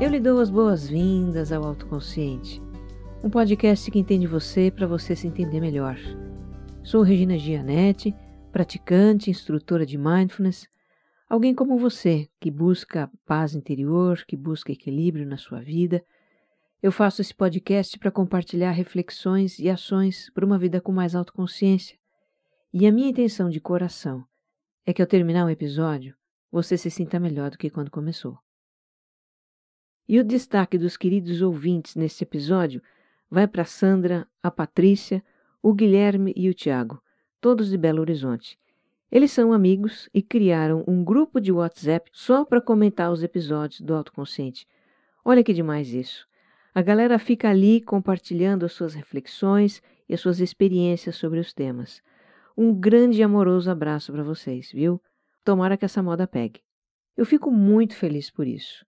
Eu lhe dou as boas-vindas ao Autoconsciente, um podcast que entende você para você se entender melhor. Sou Regina Gianetti, praticante, instrutora de mindfulness, alguém como você que busca paz interior, que busca equilíbrio na sua vida. Eu faço esse podcast para compartilhar reflexões e ações para uma vida com mais autoconsciência. E a minha intenção de coração é que ao terminar o episódio, você se sinta melhor do que quando começou. E o destaque dos queridos ouvintes neste episódio vai para Sandra, a Patrícia, o Guilherme e o Tiago, todos de Belo Horizonte. Eles são amigos e criaram um grupo de WhatsApp só para comentar os episódios do Autoconsciente. Olha que demais isso. A galera fica ali compartilhando as suas reflexões e as suas experiências sobre os temas. Um grande e amoroso abraço para vocês, viu? Tomara que essa moda pegue. Eu fico muito feliz por isso,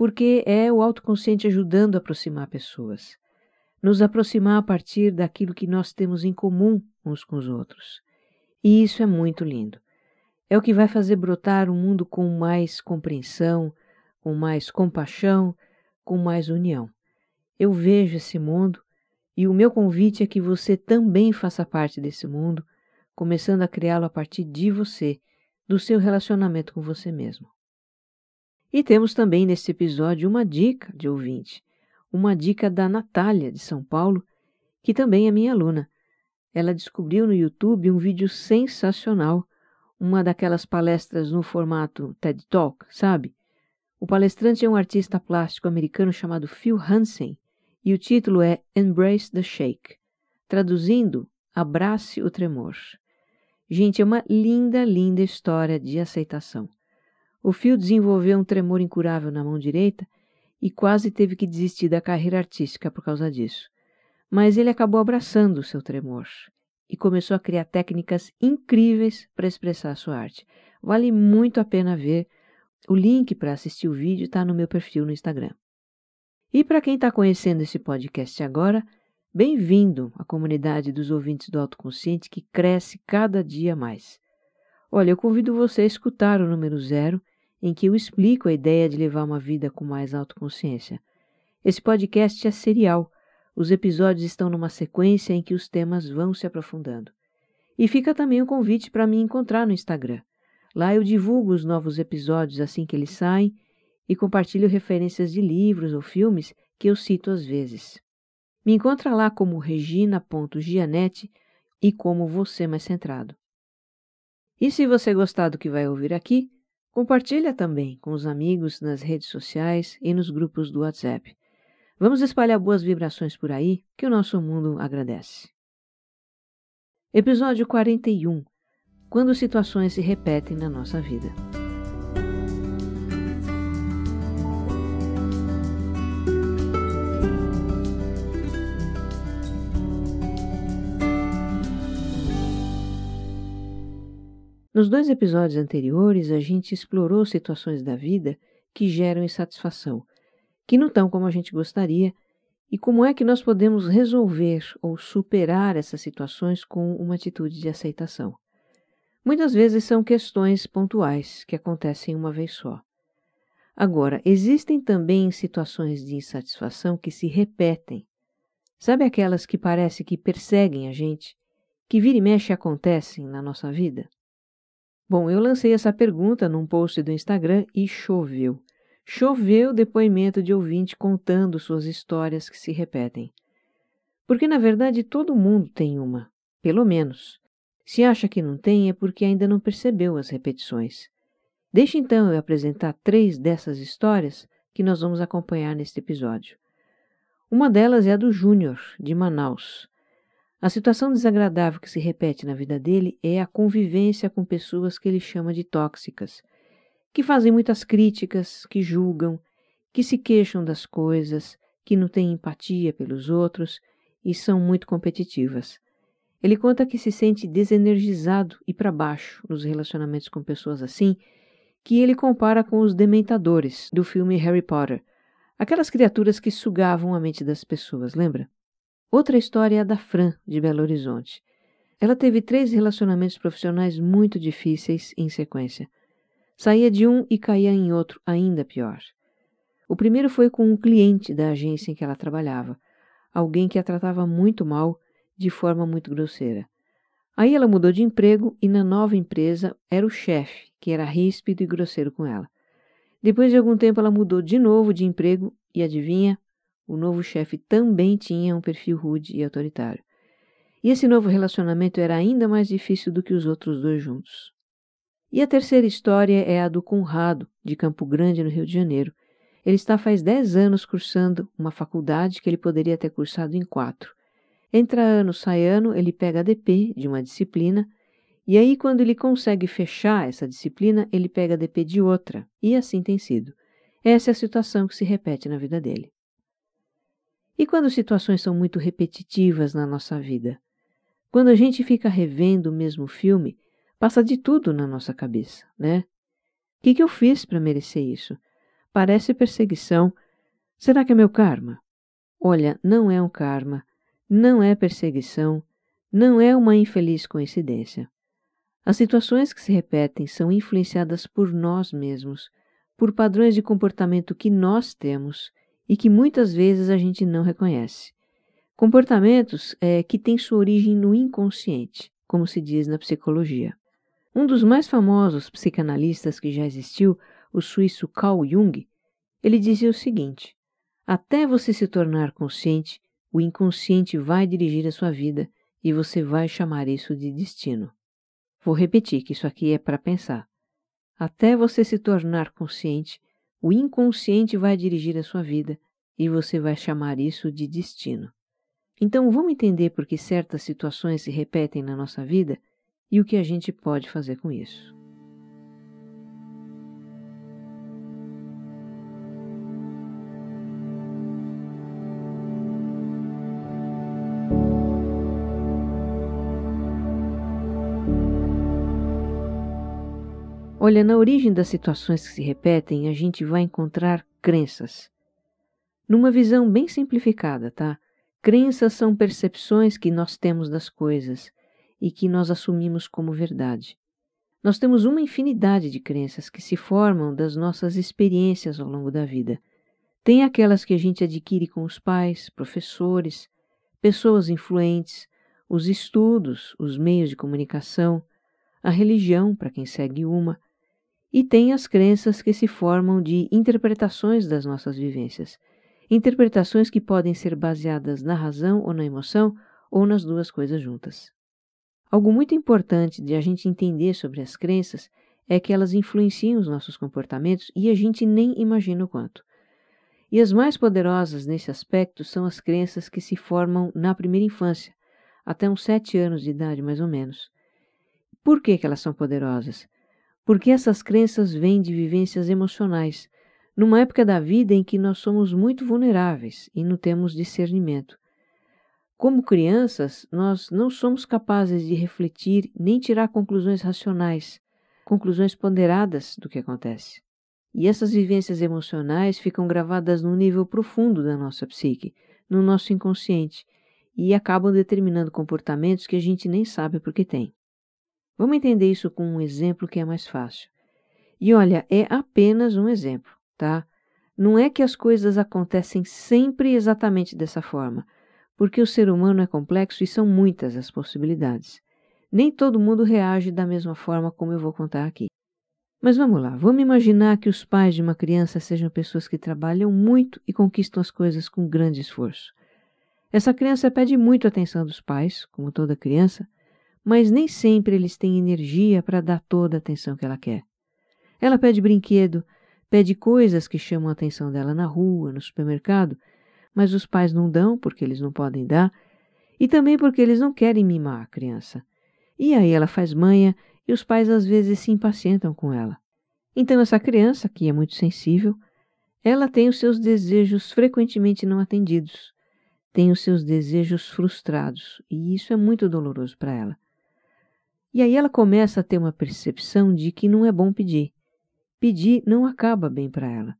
porque é o autoconsciente ajudando a aproximar pessoas, nos aproximar a partir daquilo que nós temos em comum uns com os outros. E isso é muito lindo. É o que vai fazer brotar um mundo com mais compreensão, com mais compaixão, com mais união. Eu vejo esse mundo e o meu convite é que você também faça parte desse mundo, começando a criá-lo a partir de você do seu relacionamento com você mesmo. E temos também nesse episódio uma dica de ouvinte, uma dica da Natália, de São Paulo, que também é minha aluna. Ela descobriu no YouTube um vídeo sensacional, uma daquelas palestras no formato TED Talk, sabe? O palestrante é um artista plástico americano chamado Phil Hansen e o título é Embrace the Shake. Traduzindo, Abrace o Tremor. Gente, é uma linda, linda história de aceitação. O Phil desenvolveu um tremor incurável na mão direita e quase teve que desistir da carreira artística por causa disso. Mas ele acabou abraçando o seu tremor e começou a criar técnicas incríveis para expressar a sua arte. Vale muito a pena ver. O link para assistir o vídeo está no meu perfil no Instagram. E para quem está conhecendo esse podcast agora, Bem-vindo à comunidade dos ouvintes do autoconsciente que cresce cada dia mais. Olha, eu convido você a escutar o número zero, em que eu explico a ideia de levar uma vida com mais autoconsciência. Esse podcast é serial. Os episódios estão numa sequência em que os temas vão se aprofundando. E fica também o convite para me encontrar no Instagram. Lá eu divulgo os novos episódios assim que eles saem e compartilho referências de livros ou filmes que eu cito às vezes. Me encontra lá como regina.gianete e como você mais centrado. E se você gostar do que vai ouvir aqui, compartilha também com os amigos nas redes sociais e nos grupos do WhatsApp. Vamos espalhar boas vibrações por aí que o nosso mundo agradece. Episódio 41 Quando situações se repetem na nossa vida. Nos dois episódios anteriores, a gente explorou situações da vida que geram insatisfação, que não estão como a gente gostaria, e como é que nós podemos resolver ou superar essas situações com uma atitude de aceitação. Muitas vezes são questões pontuais que acontecem uma vez só. Agora, existem também situações de insatisfação que se repetem. Sabe aquelas que parece que perseguem a gente, que vira e mexe acontecem na nossa vida? Bom, eu lancei essa pergunta num post do Instagram e choveu. Choveu depoimento de ouvinte contando suas histórias que se repetem. Porque, na verdade, todo mundo tem uma, pelo menos. Se acha que não tem, é porque ainda não percebeu as repetições. Deixe então eu apresentar três dessas histórias que nós vamos acompanhar neste episódio. Uma delas é a do Júnior, de Manaus. A situação desagradável que se repete na vida dele é a convivência com pessoas que ele chama de tóxicas, que fazem muitas críticas, que julgam, que se queixam das coisas, que não têm empatia pelos outros e são muito competitivas. Ele conta que se sente desenergizado e para baixo nos relacionamentos com pessoas assim, que ele compara com os dementadores do filme Harry Potter, aquelas criaturas que sugavam a mente das pessoas, lembra? Outra história é a da Fran, de Belo Horizonte. Ela teve três relacionamentos profissionais muito difíceis em sequência. Saía de um e caía em outro, ainda pior. O primeiro foi com um cliente da agência em que ela trabalhava, alguém que a tratava muito mal, de forma muito grosseira. Aí ela mudou de emprego e na nova empresa era o chefe, que era ríspido e grosseiro com ela. Depois de algum tempo ela mudou de novo de emprego e adivinha? O novo chefe também tinha um perfil rude e autoritário. E esse novo relacionamento era ainda mais difícil do que os outros dois juntos. E a terceira história é a do Conrado, de Campo Grande, no Rio de Janeiro. Ele está faz 10 anos cursando uma faculdade que ele poderia ter cursado em quatro. Entra ano, sai ano, ele pega ADP de uma disciplina, e aí, quando ele consegue fechar essa disciplina, ele pega ADP de outra, e assim tem sido. Essa é a situação que se repete na vida dele. E quando situações são muito repetitivas na nossa vida? Quando a gente fica revendo o mesmo filme, passa de tudo na nossa cabeça, né? O que, que eu fiz para merecer isso? Parece perseguição. Será que é meu karma? Olha, não é um karma, não é perseguição, não é uma infeliz coincidência. As situações que se repetem são influenciadas por nós mesmos, por padrões de comportamento que nós temos e que muitas vezes a gente não reconhece. Comportamentos é, que têm sua origem no inconsciente, como se diz na psicologia. Um dos mais famosos psicanalistas que já existiu, o suíço Carl Jung, ele dizia o seguinte: até você se tornar consciente, o inconsciente vai dirigir a sua vida e você vai chamar isso de destino. Vou repetir que isso aqui é para pensar. Até você se tornar consciente, o inconsciente vai dirigir a sua vida e você vai chamar isso de destino. Então vamos entender por que certas situações se repetem na nossa vida e o que a gente pode fazer com isso. Olha, na origem das situações que se repetem, a gente vai encontrar crenças. Numa visão bem simplificada, tá? Crenças são percepções que nós temos das coisas e que nós assumimos como verdade. Nós temos uma infinidade de crenças que se formam das nossas experiências ao longo da vida. Tem aquelas que a gente adquire com os pais, professores, pessoas influentes, os estudos, os meios de comunicação, a religião, para quem segue uma, e tem as crenças que se formam de interpretações das nossas vivências, interpretações que podem ser baseadas na razão ou na emoção, ou nas duas coisas juntas. Algo muito importante de a gente entender sobre as crenças é que elas influenciam os nossos comportamentos e a gente nem imagina o quanto. E as mais poderosas nesse aspecto são as crenças que se formam na primeira infância, até uns sete anos de idade mais ou menos. Por que, que elas são poderosas? Porque essas crenças vêm de vivências emocionais, numa época da vida em que nós somos muito vulneráveis e não temos discernimento. Como crianças, nós não somos capazes de refletir nem tirar conclusões racionais, conclusões ponderadas do que acontece. E essas vivências emocionais ficam gravadas num nível profundo da nossa psique, no nosso inconsciente, e acabam determinando comportamentos que a gente nem sabe por que tem. Vamos entender isso com um exemplo que é mais fácil. E olha, é apenas um exemplo, tá? Não é que as coisas acontecem sempre exatamente dessa forma, porque o ser humano é complexo e são muitas as possibilidades. Nem todo mundo reage da mesma forma como eu vou contar aqui. Mas vamos lá, vamos imaginar que os pais de uma criança sejam pessoas que trabalham muito e conquistam as coisas com grande esforço. Essa criança pede muito atenção dos pais, como toda criança, mas nem sempre eles têm energia para dar toda a atenção que ela quer. Ela pede brinquedo, pede coisas que chamam a atenção dela na rua, no supermercado, mas os pais não dão porque eles não podem dar e também porque eles não querem mimar a criança. E aí ela faz manha e os pais às vezes se impacientam com ela. Então essa criança, que é muito sensível, ela tem os seus desejos frequentemente não atendidos, tem os seus desejos frustrados, e isso é muito doloroso para ela. E aí ela começa a ter uma percepção de que não é bom pedir. Pedir não acaba bem para ela.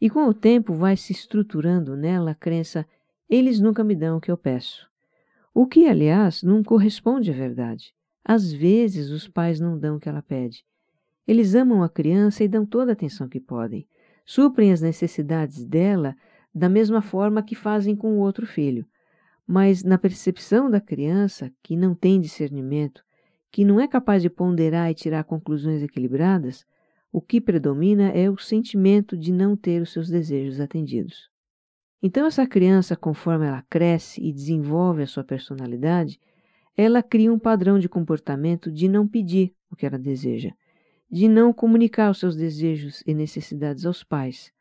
E com o tempo vai se estruturando nela a crença: eles nunca me dão o que eu peço. O que, aliás, não corresponde à verdade. Às vezes os pais não dão o que ela pede. Eles amam a criança e dão toda a atenção que podem. suprem as necessidades dela da mesma forma que fazem com o outro filho. Mas na percepção da criança, que não tem discernimento, que não é capaz de ponderar e tirar conclusões equilibradas, o que predomina é o sentimento de não ter os seus desejos atendidos. Então, essa criança, conforme ela cresce e desenvolve a sua personalidade, ela cria um padrão de comportamento de não pedir o que ela deseja, de não comunicar os seus desejos e necessidades aos pais.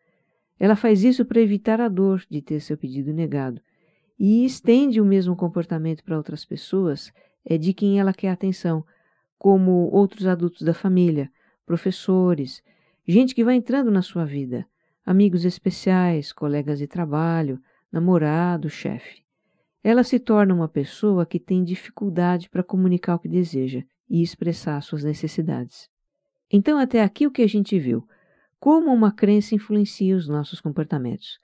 Ela faz isso para evitar a dor de ter seu pedido negado e estende o mesmo comportamento para outras pessoas é de quem ela quer atenção, como outros adultos da família, professores, gente que vai entrando na sua vida, amigos especiais, colegas de trabalho, namorado, chefe. Ela se torna uma pessoa que tem dificuldade para comunicar o que deseja e expressar suas necessidades. Então, até aqui o que a gente viu, como uma crença influencia os nossos comportamentos.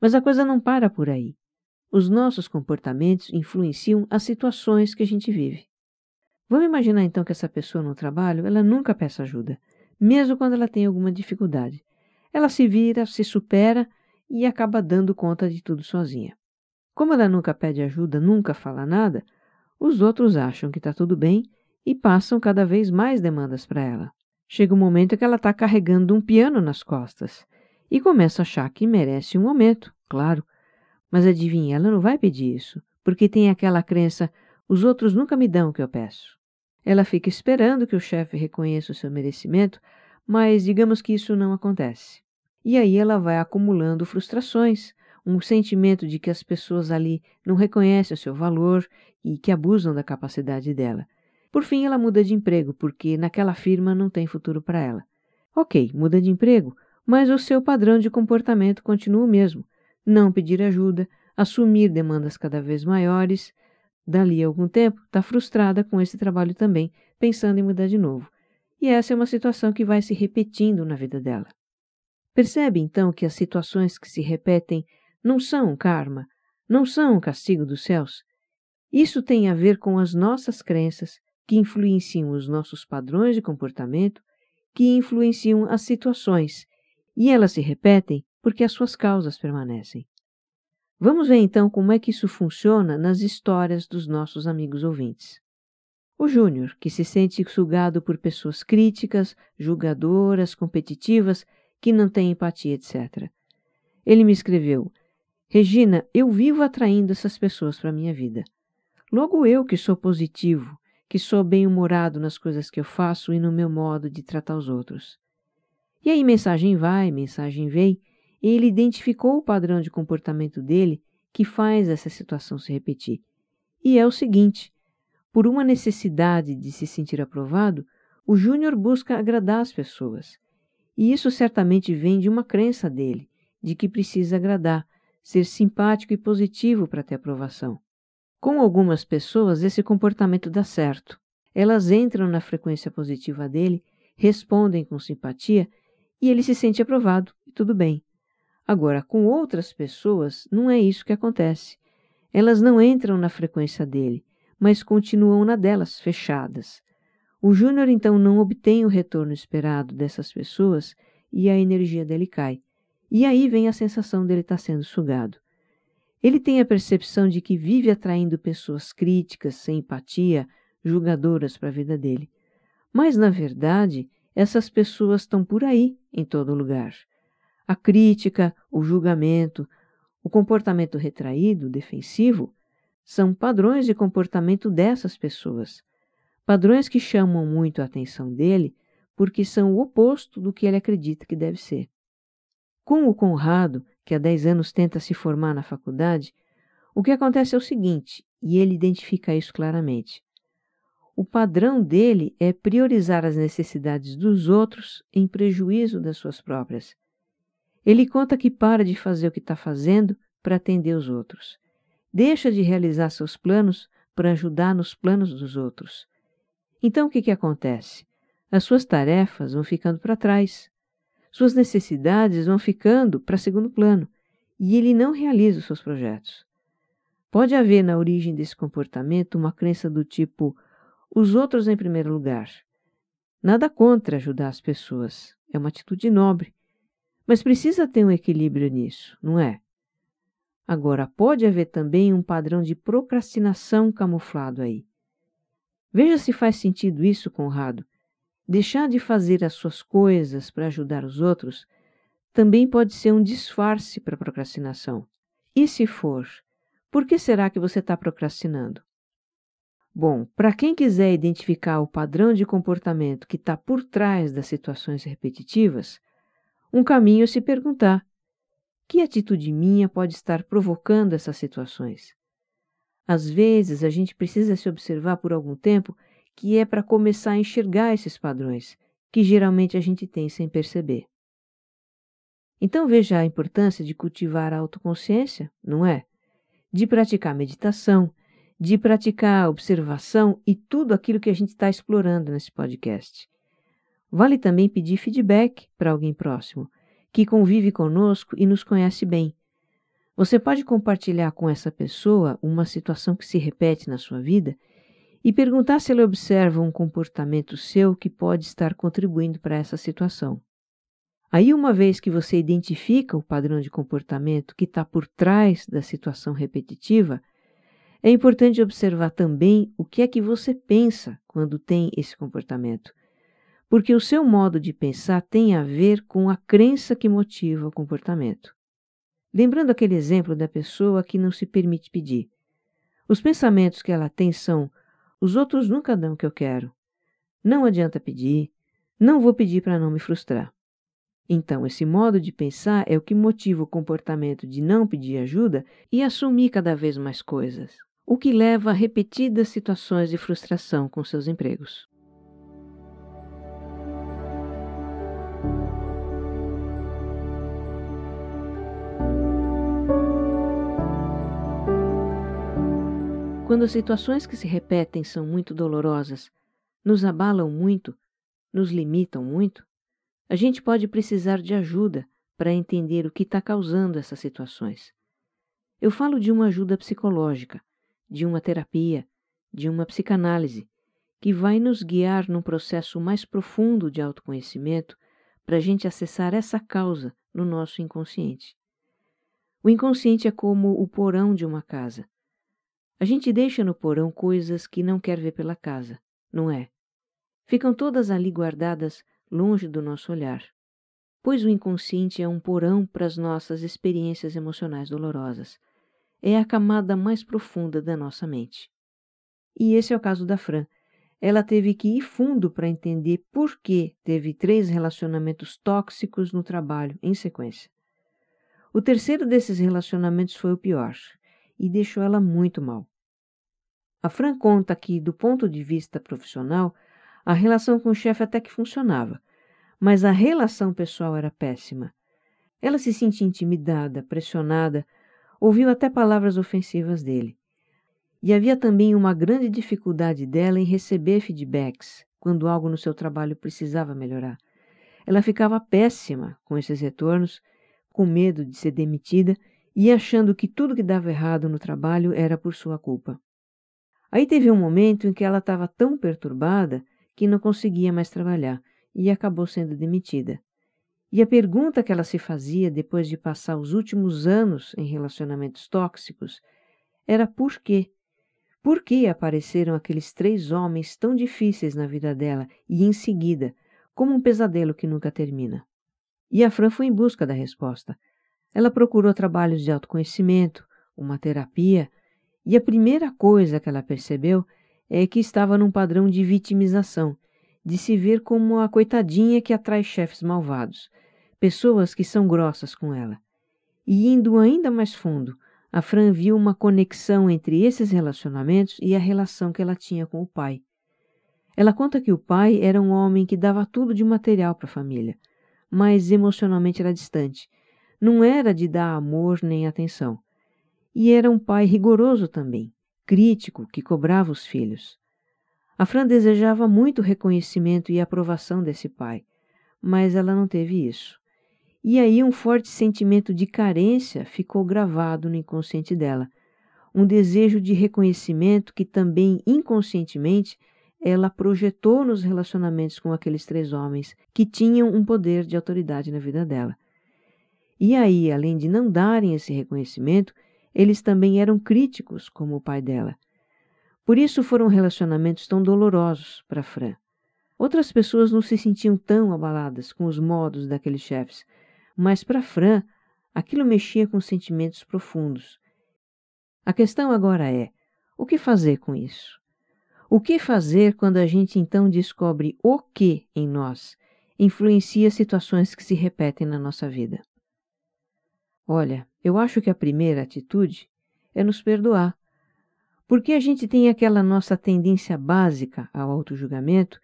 Mas a coisa não para por aí. Os nossos comportamentos influenciam as situações que a gente vive. Vamos imaginar então que essa pessoa no trabalho, ela nunca peça ajuda, mesmo quando ela tem alguma dificuldade. Ela se vira, se supera e acaba dando conta de tudo sozinha. Como ela nunca pede ajuda, nunca fala nada, os outros acham que está tudo bem e passam cada vez mais demandas para ela. Chega um momento que ela está carregando um piano nas costas e começa a achar que merece um aumento, claro. Mas adivinha, ela não vai pedir isso, porque tem aquela crença os outros nunca me dão o que eu peço. Ela fica esperando que o chefe reconheça o seu merecimento, mas digamos que isso não acontece. E aí ela vai acumulando frustrações, um sentimento de que as pessoas ali não reconhecem o seu valor e que abusam da capacidade dela. Por fim, ela muda de emprego, porque naquela firma não tem futuro para ela. Ok, muda de emprego, mas o seu padrão de comportamento continua o mesmo: não pedir ajuda, assumir demandas cada vez maiores, Dali a algum tempo, está frustrada com esse trabalho também, pensando em mudar de novo. E essa é uma situação que vai se repetindo na vida dela. Percebe então que as situações que se repetem não são karma, não são um castigo dos céus? Isso tem a ver com as nossas crenças, que influenciam os nossos padrões de comportamento, que influenciam as situações, e elas se repetem porque as suas causas permanecem. Vamos ver então como é que isso funciona nas histórias dos nossos amigos ouvintes. O Júnior, que se sente sugado por pessoas críticas, julgadoras, competitivas, que não têm empatia, etc. Ele me escreveu: Regina, eu vivo atraindo essas pessoas para a minha vida. Logo eu que sou positivo, que sou bem-humorado nas coisas que eu faço e no meu modo de tratar os outros. E aí mensagem vai, mensagem vem, ele identificou o padrão de comportamento dele que faz essa situação se repetir. E é o seguinte: por uma necessidade de se sentir aprovado, o Júnior busca agradar as pessoas. E isso certamente vem de uma crença dele, de que precisa agradar, ser simpático e positivo para ter aprovação. Com algumas pessoas, esse comportamento dá certo. Elas entram na frequência positiva dele, respondem com simpatia e ele se sente aprovado, e tudo bem. Agora, com outras pessoas, não é isso que acontece. Elas não entram na frequência dele, mas continuam na delas, fechadas. O Júnior então não obtém o retorno esperado dessas pessoas e a energia dele cai. E aí vem a sensação dele estar sendo sugado. Ele tem a percepção de que vive atraindo pessoas críticas, sem empatia, julgadoras para a vida dele. Mas, na verdade, essas pessoas estão por aí, em todo lugar. A crítica, o julgamento, o comportamento retraído, defensivo, são padrões de comportamento dessas pessoas. Padrões que chamam muito a atenção dele porque são o oposto do que ele acredita que deve ser. Com o Conrado, que há 10 anos tenta se formar na faculdade, o que acontece é o seguinte, e ele identifica isso claramente. O padrão dele é priorizar as necessidades dos outros em prejuízo das suas próprias. Ele conta que para de fazer o que está fazendo para atender os outros. Deixa de realizar seus planos para ajudar nos planos dos outros. Então o que, que acontece? As suas tarefas vão ficando para trás. Suas necessidades vão ficando para segundo plano e ele não realiza os seus projetos. Pode haver na origem desse comportamento uma crença do tipo: os outros em primeiro lugar. Nada contra ajudar as pessoas, é uma atitude nobre Mas precisa ter um equilíbrio nisso, não é? Agora, pode haver também um padrão de procrastinação camuflado aí. Veja se faz sentido isso, Conrado. Deixar de fazer as suas coisas para ajudar os outros também pode ser um disfarce para procrastinação. E se for, por que será que você está procrastinando? Bom, para quem quiser identificar o padrão de comportamento que está por trás das situações repetitivas, um caminho é se perguntar: que atitude minha pode estar provocando essas situações? Às vezes a gente precisa se observar por algum tempo que é para começar a enxergar esses padrões, que geralmente a gente tem sem perceber. Então veja a importância de cultivar a autoconsciência, não é? De praticar meditação, de praticar observação e tudo aquilo que a gente está explorando nesse podcast. Vale também pedir feedback para alguém próximo, que convive conosco e nos conhece bem. Você pode compartilhar com essa pessoa uma situação que se repete na sua vida e perguntar se ela observa um comportamento seu que pode estar contribuindo para essa situação. Aí, uma vez que você identifica o padrão de comportamento que está por trás da situação repetitiva, é importante observar também o que é que você pensa quando tem esse comportamento, porque o seu modo de pensar tem a ver com a crença que motiva o comportamento. Lembrando aquele exemplo da pessoa que não se permite pedir. Os pensamentos que ela tem são: os outros nunca dão o que eu quero. Não adianta pedir, não vou pedir para não me frustrar. Então, esse modo de pensar é o que motiva o comportamento de não pedir ajuda e assumir cada vez mais coisas o que leva a repetidas situações de frustração com seus empregos. Quando as situações que se repetem são muito dolorosas, nos abalam muito, nos limitam muito, a gente pode precisar de ajuda para entender o que está causando essas situações. Eu falo de uma ajuda psicológica, de uma terapia, de uma psicanálise, que vai nos guiar num processo mais profundo de autoconhecimento para a gente acessar essa causa no nosso inconsciente. O inconsciente é como o porão de uma casa. A gente deixa no porão coisas que não quer ver pela casa, não é? Ficam todas ali guardadas longe do nosso olhar, pois o inconsciente é um porão para as nossas experiências emocionais dolorosas é a camada mais profunda da nossa mente. E esse é o caso da Fran. Ela teve que ir fundo para entender por que teve três relacionamentos tóxicos no trabalho em sequência. O terceiro desses relacionamentos foi o pior e deixou ela muito mal. A Fran conta que, do ponto de vista profissional, a relação com o chefe até que funcionava, mas a relação pessoal era péssima. Ela se sentia intimidada, pressionada, ouviu até palavras ofensivas dele. E havia também uma grande dificuldade dela em receber feedbacks quando algo no seu trabalho precisava melhorar. Ela ficava péssima com esses retornos, com medo de ser demitida e achando que tudo que dava errado no trabalho era por sua culpa. Aí teve um momento em que ela estava tão perturbada que não conseguia mais trabalhar e acabou sendo demitida. E a pergunta que ela se fazia depois de passar os últimos anos em relacionamentos tóxicos era por quê? Por que apareceram aqueles três homens tão difíceis na vida dela e em seguida, como um pesadelo que nunca termina? E a Fran foi em busca da resposta. Ela procurou trabalhos de autoconhecimento, uma terapia, e a primeira coisa que ela percebeu é que estava num padrão de vitimização, de se ver como a coitadinha que atrai chefes malvados, pessoas que são grossas com ela. E indo ainda mais fundo, a Fran viu uma conexão entre esses relacionamentos e a relação que ela tinha com o pai. Ela conta que o pai era um homem que dava tudo de material para a família, mas emocionalmente era distante. Não era de dar amor nem atenção. E era um pai rigoroso também, crítico, que cobrava os filhos. A Fran desejava muito reconhecimento e aprovação desse pai, mas ela não teve isso. E aí um forte sentimento de carência ficou gravado no inconsciente dela, um desejo de reconhecimento que também inconscientemente ela projetou nos relacionamentos com aqueles três homens que tinham um poder de autoridade na vida dela. E aí, além de não darem esse reconhecimento, eles também eram críticos, como o pai dela. Por isso foram relacionamentos tão dolorosos para Fran. Outras pessoas não se sentiam tão abaladas com os modos daqueles chefes, mas para Fran aquilo mexia com sentimentos profundos. A questão agora é: o que fazer com isso? O que fazer quando a gente então descobre o que em nós influencia situações que se repetem na nossa vida? Olha, eu acho que a primeira atitude é nos perdoar. Porque a gente tem aquela nossa tendência básica ao auto-julgamento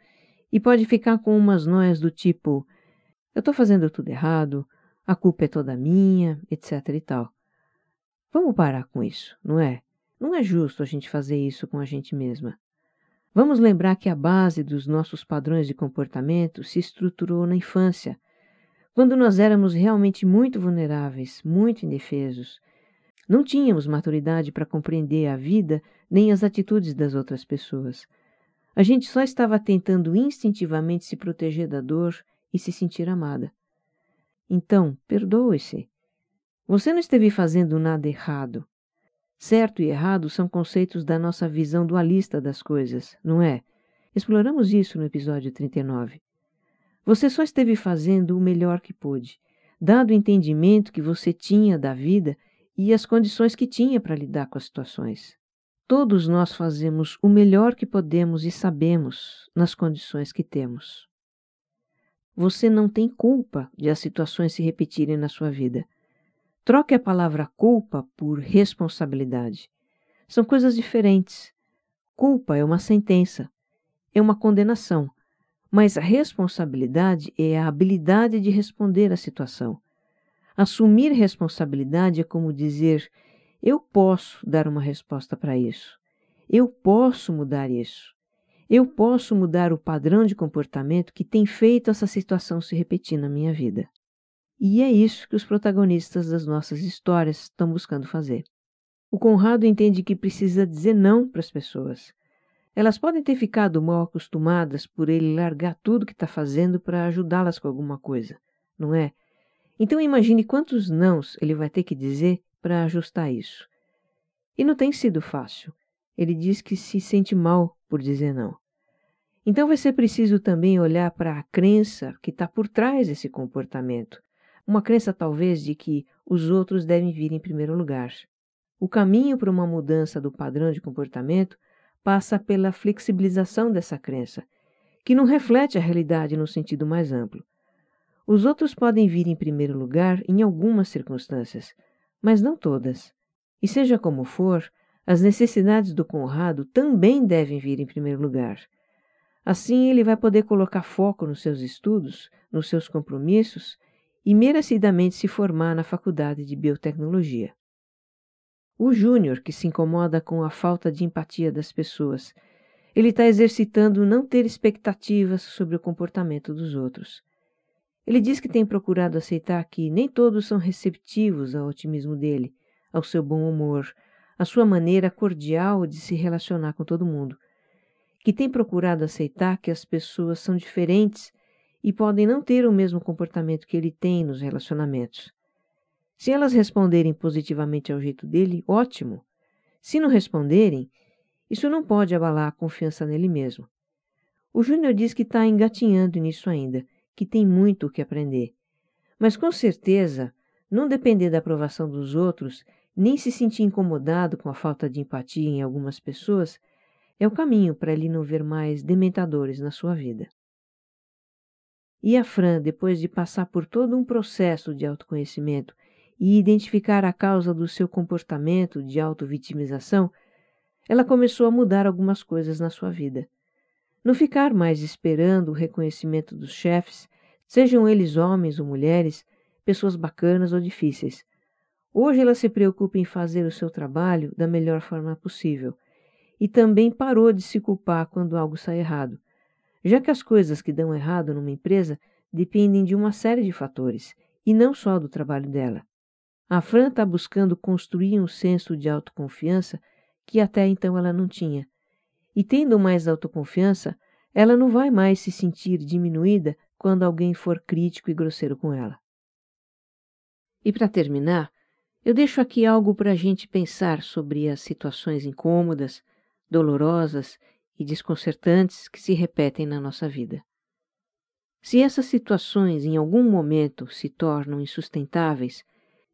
e pode ficar com umas noias do tipo: eu estou fazendo tudo errado, a culpa é toda minha, etc e tal. Vamos parar com isso, não é? Não é justo a gente fazer isso com a gente mesma. Vamos lembrar que a base dos nossos padrões de comportamento se estruturou na infância, quando nós éramos realmente muito vulneráveis, muito indefesos. Não tínhamos maturidade para compreender a vida nem as atitudes das outras pessoas. A gente só estava tentando instintivamente se proteger da dor e se sentir amada. Então, perdoe-se. Você não esteve fazendo nada errado. Certo e errado são conceitos da nossa visão dualista das coisas, não é? Exploramos isso no episódio 39. Você só esteve fazendo o melhor que pôde, dado o entendimento que você tinha da vida e as condições que tinha para lidar com as situações. Todos nós fazemos o melhor que podemos e sabemos nas condições que temos. Você não tem culpa de as situações se repetirem na sua vida. Troque a palavra culpa por responsabilidade. São coisas diferentes. Culpa é uma sentença, é uma condenação, mas a responsabilidade é a habilidade de responder à situação. Assumir responsabilidade é como dizer: eu posso dar uma resposta para isso. Eu posso mudar isso. Eu posso mudar o padrão de comportamento que tem feito essa situação se repetir na minha vida. E é isso que os protagonistas das nossas histórias estão buscando fazer. O Conrado entende que precisa dizer não para as pessoas. Elas podem ter ficado mal acostumadas por ele largar tudo que está fazendo para ajudá-las com alguma coisa, não é? Então imagine quantos nãos ele vai ter que dizer para ajustar isso. E não tem sido fácil. Ele diz que se sente mal por dizer não. Então vai ser preciso também olhar para a crença que está por trás desse comportamento. Uma crença, talvez, de que os outros devem vir em primeiro lugar. O caminho para uma mudança do padrão de comportamento passa pela flexibilização dessa crença, que não reflete a realidade no sentido mais amplo. Os outros podem vir em primeiro lugar em algumas circunstâncias, mas não todas. E seja como for, as necessidades do Conrado também devem vir em primeiro lugar. Assim, ele vai poder colocar foco nos seus estudos, nos seus compromissos e merecidamente se formar na faculdade de biotecnologia. O Júnior, que se incomoda com a falta de empatia das pessoas, ele está exercitando não ter expectativas sobre o comportamento dos outros. Ele diz que tem procurado aceitar que nem todos são receptivos ao otimismo dele, ao seu bom humor, à sua maneira cordial de se relacionar com todo mundo, que tem procurado aceitar que as pessoas são diferentes e podem não ter o mesmo comportamento que ele tem nos relacionamentos. Se elas responderem positivamente ao jeito dele, ótimo. Se não responderem, isso não pode abalar a confiança nele mesmo. O Júnior diz que está engatinhando nisso ainda, que tem muito o que aprender. Mas com certeza, não depender da aprovação dos outros, nem se sentir incomodado com a falta de empatia em algumas pessoas, é o caminho para ele não ver mais dementadores na sua vida. E a Fran, depois de passar por todo um processo de autoconhecimento e identificar a causa do seu comportamento de autovitimização, ela começou a mudar algumas coisas na sua vida. Não ficar mais esperando o reconhecimento dos chefes, sejam eles homens ou mulheres, pessoas bacanas ou difíceis. Hoje ela se preocupa em fazer o seu trabalho da melhor forma possível e também parou de se culpar quando algo sai errado já que as coisas que dão errado numa empresa dependem de uma série de fatores, e não só do trabalho dela. A Fran está buscando construir um senso de autoconfiança que até então ela não tinha. E tendo mais autoconfiança, ela não vai mais se sentir diminuída quando alguém for crítico e grosseiro com ela. E para terminar, eu deixo aqui algo para a gente pensar sobre as situações incômodas, dolorosas e desconcertantes que se repetem na nossa vida. Se essas situações em algum momento se tornam insustentáveis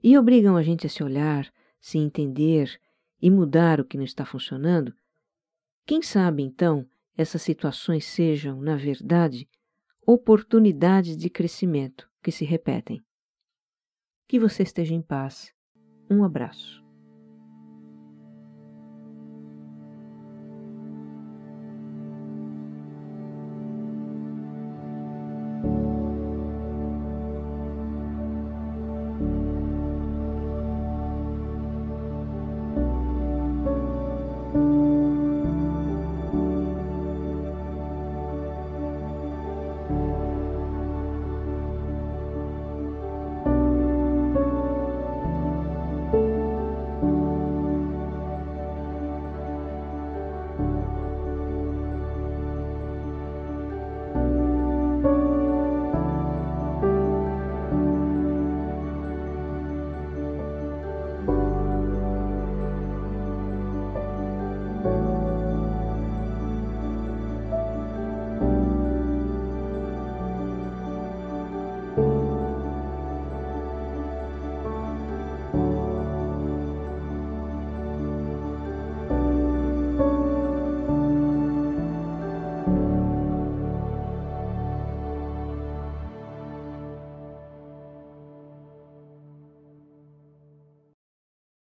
e obrigam a gente a se olhar, se entender e mudar o que não está funcionando, quem sabe então essas situações sejam, na verdade, oportunidades de crescimento que se repetem. Que você esteja em paz. Um abraço.